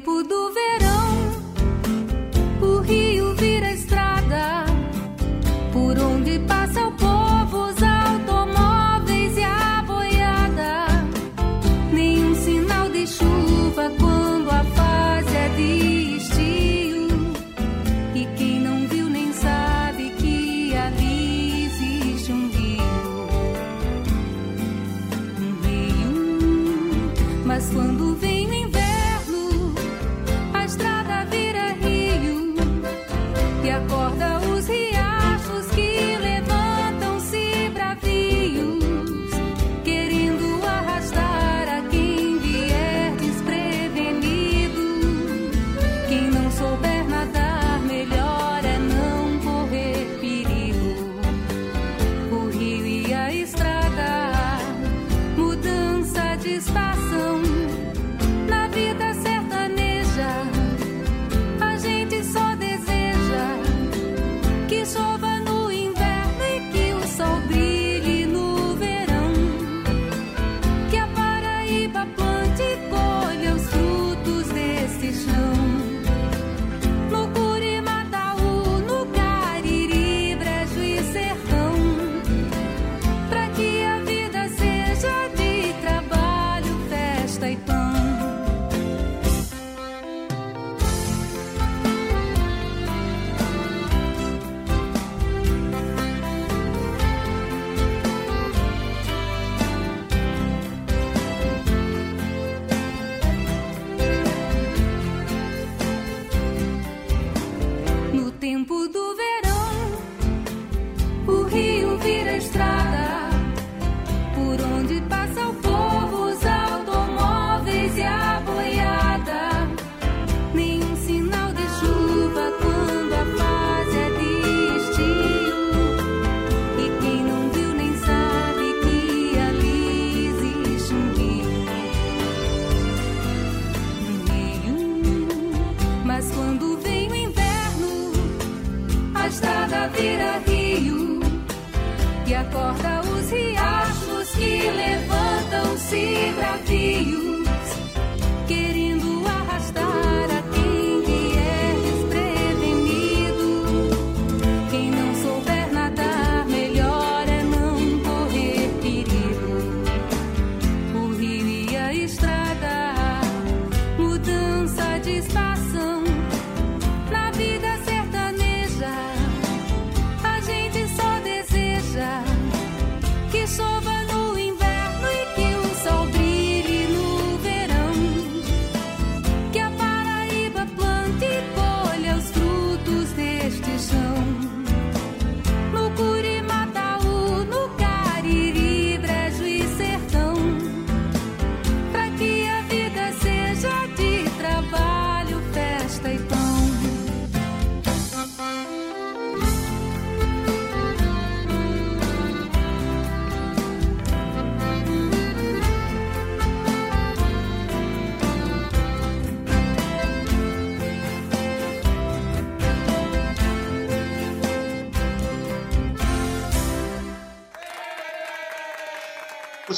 Tempo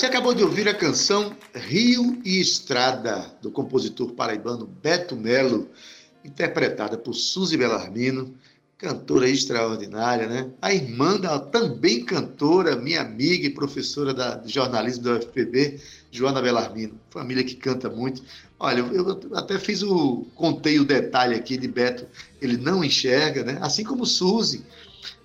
Você acabou de ouvir a canção Rio e Estrada, do compositor paraibano Beto Melo, interpretada por Suzy Belarmino, cantora extraordinária, né? A irmã da também cantora, minha amiga e professora da, de jornalismo da UFPB, Joana Belarmino. Família que canta muito. Olha, eu, eu até fiz o. contei o detalhe aqui de Beto, ele não enxerga, né? Assim como Suzy.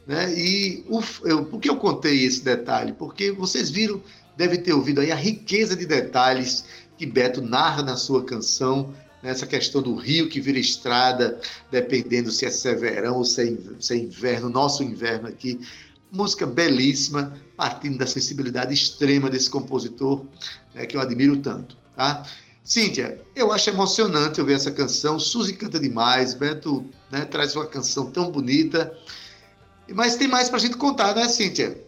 Né? E o, eu, por que eu contei esse detalhe? Porque vocês viram deve ter ouvido aí a riqueza de detalhes que Beto narra na sua canção, nessa questão do rio que vira estrada, dependendo se é verão ou se é, se é inverno, nosso inverno aqui. Música belíssima, partindo da sensibilidade extrema desse compositor, né, que eu admiro tanto. Tá? Cíntia, eu acho emocionante ouvir essa canção. Suzy canta demais, Beto né, traz uma canção tão bonita. Mas tem mais para a gente contar, né, Cíntia?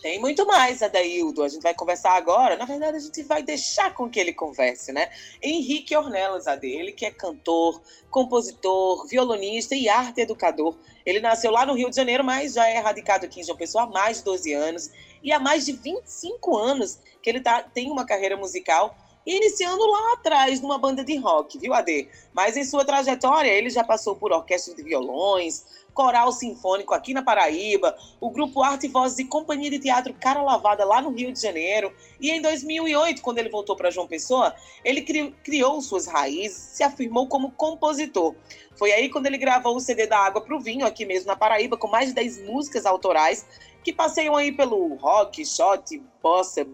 Tem muito mais, Adaildo. A gente vai conversar agora. Na verdade, a gente vai deixar com que ele converse, né? Henrique Ornelas, dele, que é cantor, compositor, violonista e arte educador. Ele nasceu lá no Rio de Janeiro, mas já é radicado aqui em João Pessoa há mais de 12 anos. E há mais de 25 anos que ele tá, tem uma carreira musical iniciando lá atrás numa banda de rock, viu, Ade? Mas em sua trajetória, ele já passou por orquestra de violões, coral sinfônico aqui na Paraíba, o grupo Arte Vozes e Companhia de Teatro Cara Lavada lá no Rio de Janeiro. E em 2008, quando ele voltou para João Pessoa, ele cri criou suas raízes, se afirmou como compositor. Foi aí quando ele gravou o CD da Água para o Vinho, aqui mesmo na Paraíba, com mais de 10 músicas autorais que passeiam aí pelo rock, shot, bossa,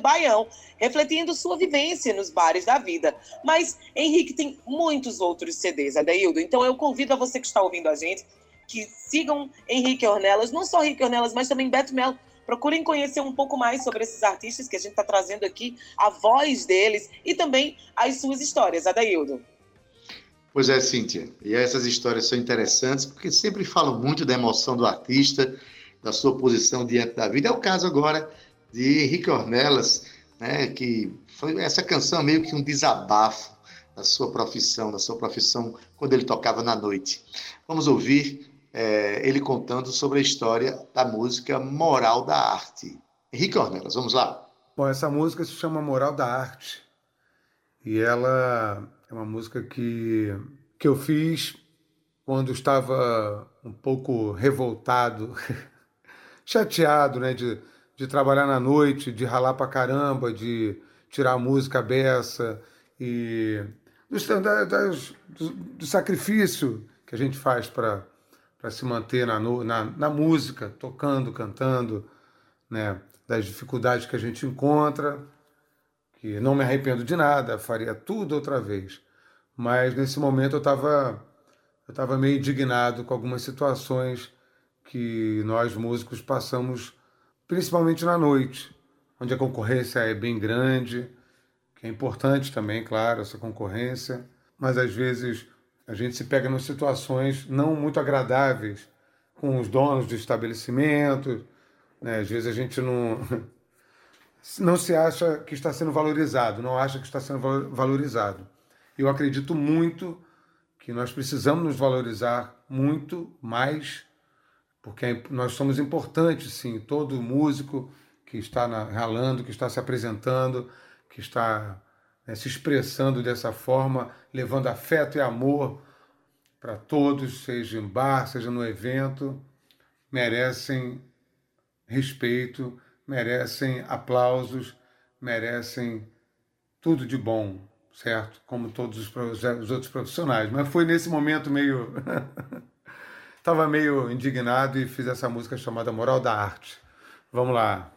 baião, refletindo sua vivência nos bares da vida. Mas Henrique tem muitos outros CDs, Adaildo. Então eu convido a você que está ouvindo a gente que sigam Henrique Ornelas, não só Henrique Ornelas, mas também Beto Melo. Procurem conhecer um pouco mais sobre esses artistas que a gente está trazendo aqui, a voz deles e também as suas histórias, Adaildo. Pois é, Cíntia. E essas histórias são interessantes porque sempre falam muito da emoção do artista, da sua posição diante da vida. É o caso agora de Henrique Ornelas, né, que foi essa canção meio que um desabafo da sua profissão, da sua profissão quando ele tocava na noite. Vamos ouvir é, ele contando sobre a história da música Moral da Arte. Henrique Ornelas, vamos lá. Bom, essa música se chama Moral da Arte e ela é uma música que, que eu fiz quando estava um pouco revoltado, <laughs> chateado, né, de de trabalhar na noite, de ralar pra caramba, de tirar a música beça e do, da, do, do, sacrifício que a gente faz para se manter na, na, na, música, tocando, cantando, né? das dificuldades que a gente encontra, que não me arrependo de nada, faria tudo outra vez. Mas nesse momento eu estava eu tava meio indignado com algumas situações que nós músicos passamos principalmente na noite, onde a concorrência é bem grande, que é importante também, claro, essa concorrência, mas às vezes a gente se pega em situações não muito agradáveis com os donos de estabelecimentos, né? às vezes a gente não, <laughs> não se acha que está sendo valorizado, não acha que está sendo valorizado. Eu acredito muito que nós precisamos nos valorizar muito mais porque nós somos importantes, sim. Todo músico que está na, ralando, que está se apresentando, que está né, se expressando dessa forma, levando afeto e amor para todos, seja em bar, seja no evento, merecem respeito, merecem aplausos, merecem tudo de bom, certo? Como todos os, os outros profissionais. Mas foi nesse momento meio <laughs> Estava meio indignado e fiz essa música chamada Moral da Arte. Vamos lá.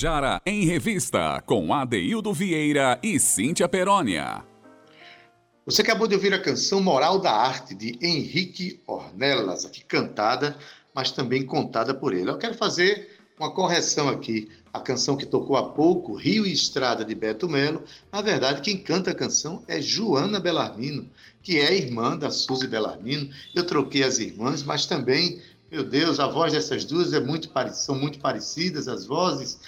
Tabajara em Revista, com Adeildo Vieira e Cíntia Perónia. Você acabou de ouvir a canção Moral da Arte, de Henrique Ornelas, aqui cantada, mas também contada por ele. Eu quero fazer uma correção aqui. A canção que tocou há pouco, Rio e Estrada, de Beto Melo, na verdade, quem canta a canção é Joana Bellarmino, que é irmã da Suzy Bellarmino. Eu troquei as irmãs, mas também, meu Deus, a voz dessas duas é muito são muito parecidas, as vozes,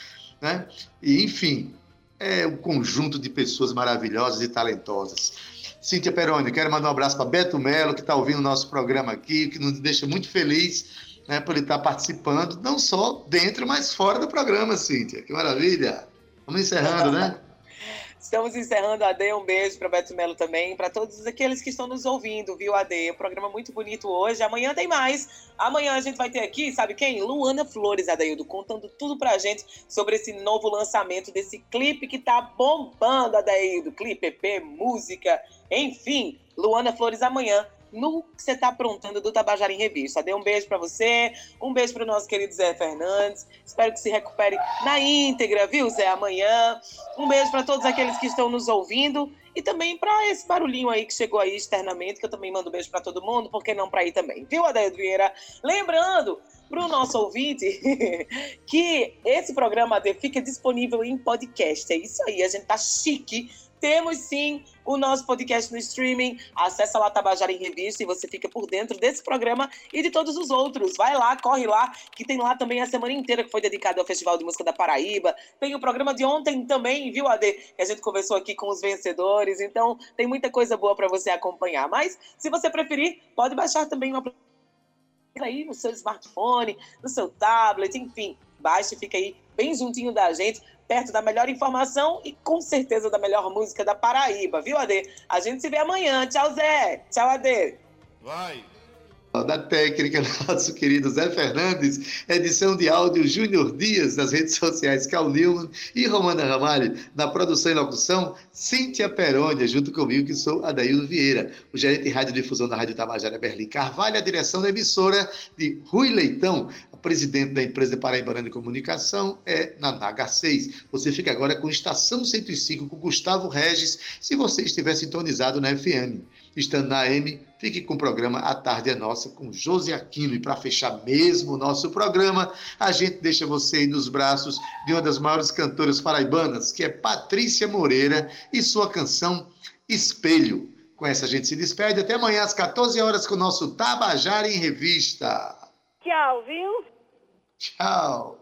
né? E, enfim, é um conjunto de pessoas maravilhosas e talentosas. Cíntia Peroni, quero mandar um abraço para Beto Melo, que está ouvindo o nosso programa aqui, que nos deixa muito feliz né, por ele estar participando, não só dentro, mas fora do programa, Cíntia. Que maravilha! Vamos encerrando, né? Estamos encerrando, Ade. Um beijo para Beto Melo também, para todos aqueles que estão nos ouvindo, viu, Ade? Um programa muito bonito hoje. Amanhã tem mais. Amanhã a gente vai ter aqui, sabe quem? Luana Flores, Adaildo, contando tudo pra gente sobre esse novo lançamento desse clipe que tá bombando, Adaildo. Clipe, EP, música, enfim. Luana Flores amanhã no que você tá aprontando do Tabajara em Revista. Dê um beijo para você, um beijo para o nosso querido Zé Fernandes. Espero que se recupere na íntegra, viu, Zé? Amanhã. Um beijo para todos aqueles que estão nos ouvindo e também para esse barulhinho aí que chegou aí externamente, que eu também mando um beijo para todo mundo, por que não para aí também, viu, Adaildo Vieira? Lembrando para o nosso ouvinte <laughs> que esse programa AD fica disponível em podcast. É isso aí, a gente tá chique. Temos sim o nosso podcast no streaming. Acesse lá Tabajara em Revista e você fica por dentro desse programa e de todos os outros. Vai lá, corre lá, que tem lá também a semana inteira que foi dedicada ao Festival de Música da Paraíba. Tem o programa de ontem também, viu, Ade? Que a gente conversou aqui com os vencedores. Então, tem muita coisa boa para você acompanhar. Mas, se você preferir, pode baixar também uma aí no seu smartphone, no seu tablet, enfim. Baixe fica aí bem juntinho da gente, perto da melhor informação e com certeza da melhor música da Paraíba, viu, Ade? A gente se vê amanhã. Tchau, Zé. Tchau, Ade. Vai. Da técnica, <laughs> nosso querido Zé Fernandes, edição de áudio Júnior Dias, nas redes sociais Cal Newman e Romana Ramalho, na produção e locução Cíntia Perônia, junto comigo, que sou Adaildo Vieira, o gerente de radiodifusão da Rádio Tabajara Berlim Carvalho, a direção da emissora de Rui Leitão, a presidente da empresa Paraibana de Comunicação, é na Naga 6. Você fica agora com Estação 105 com Gustavo Regis, se você estiver sintonizado na FM. Estando na AM, fique com o programa A Tarde é Nossa com José Aquino. E para fechar mesmo o nosso programa, a gente deixa você aí nos braços de uma das maiores cantoras paraibanas, que é Patrícia Moreira, e sua canção Espelho. Com essa a gente se despede. Até amanhã às 14 horas com o nosso Tabajara em Revista. Tchau, viu? Tchau.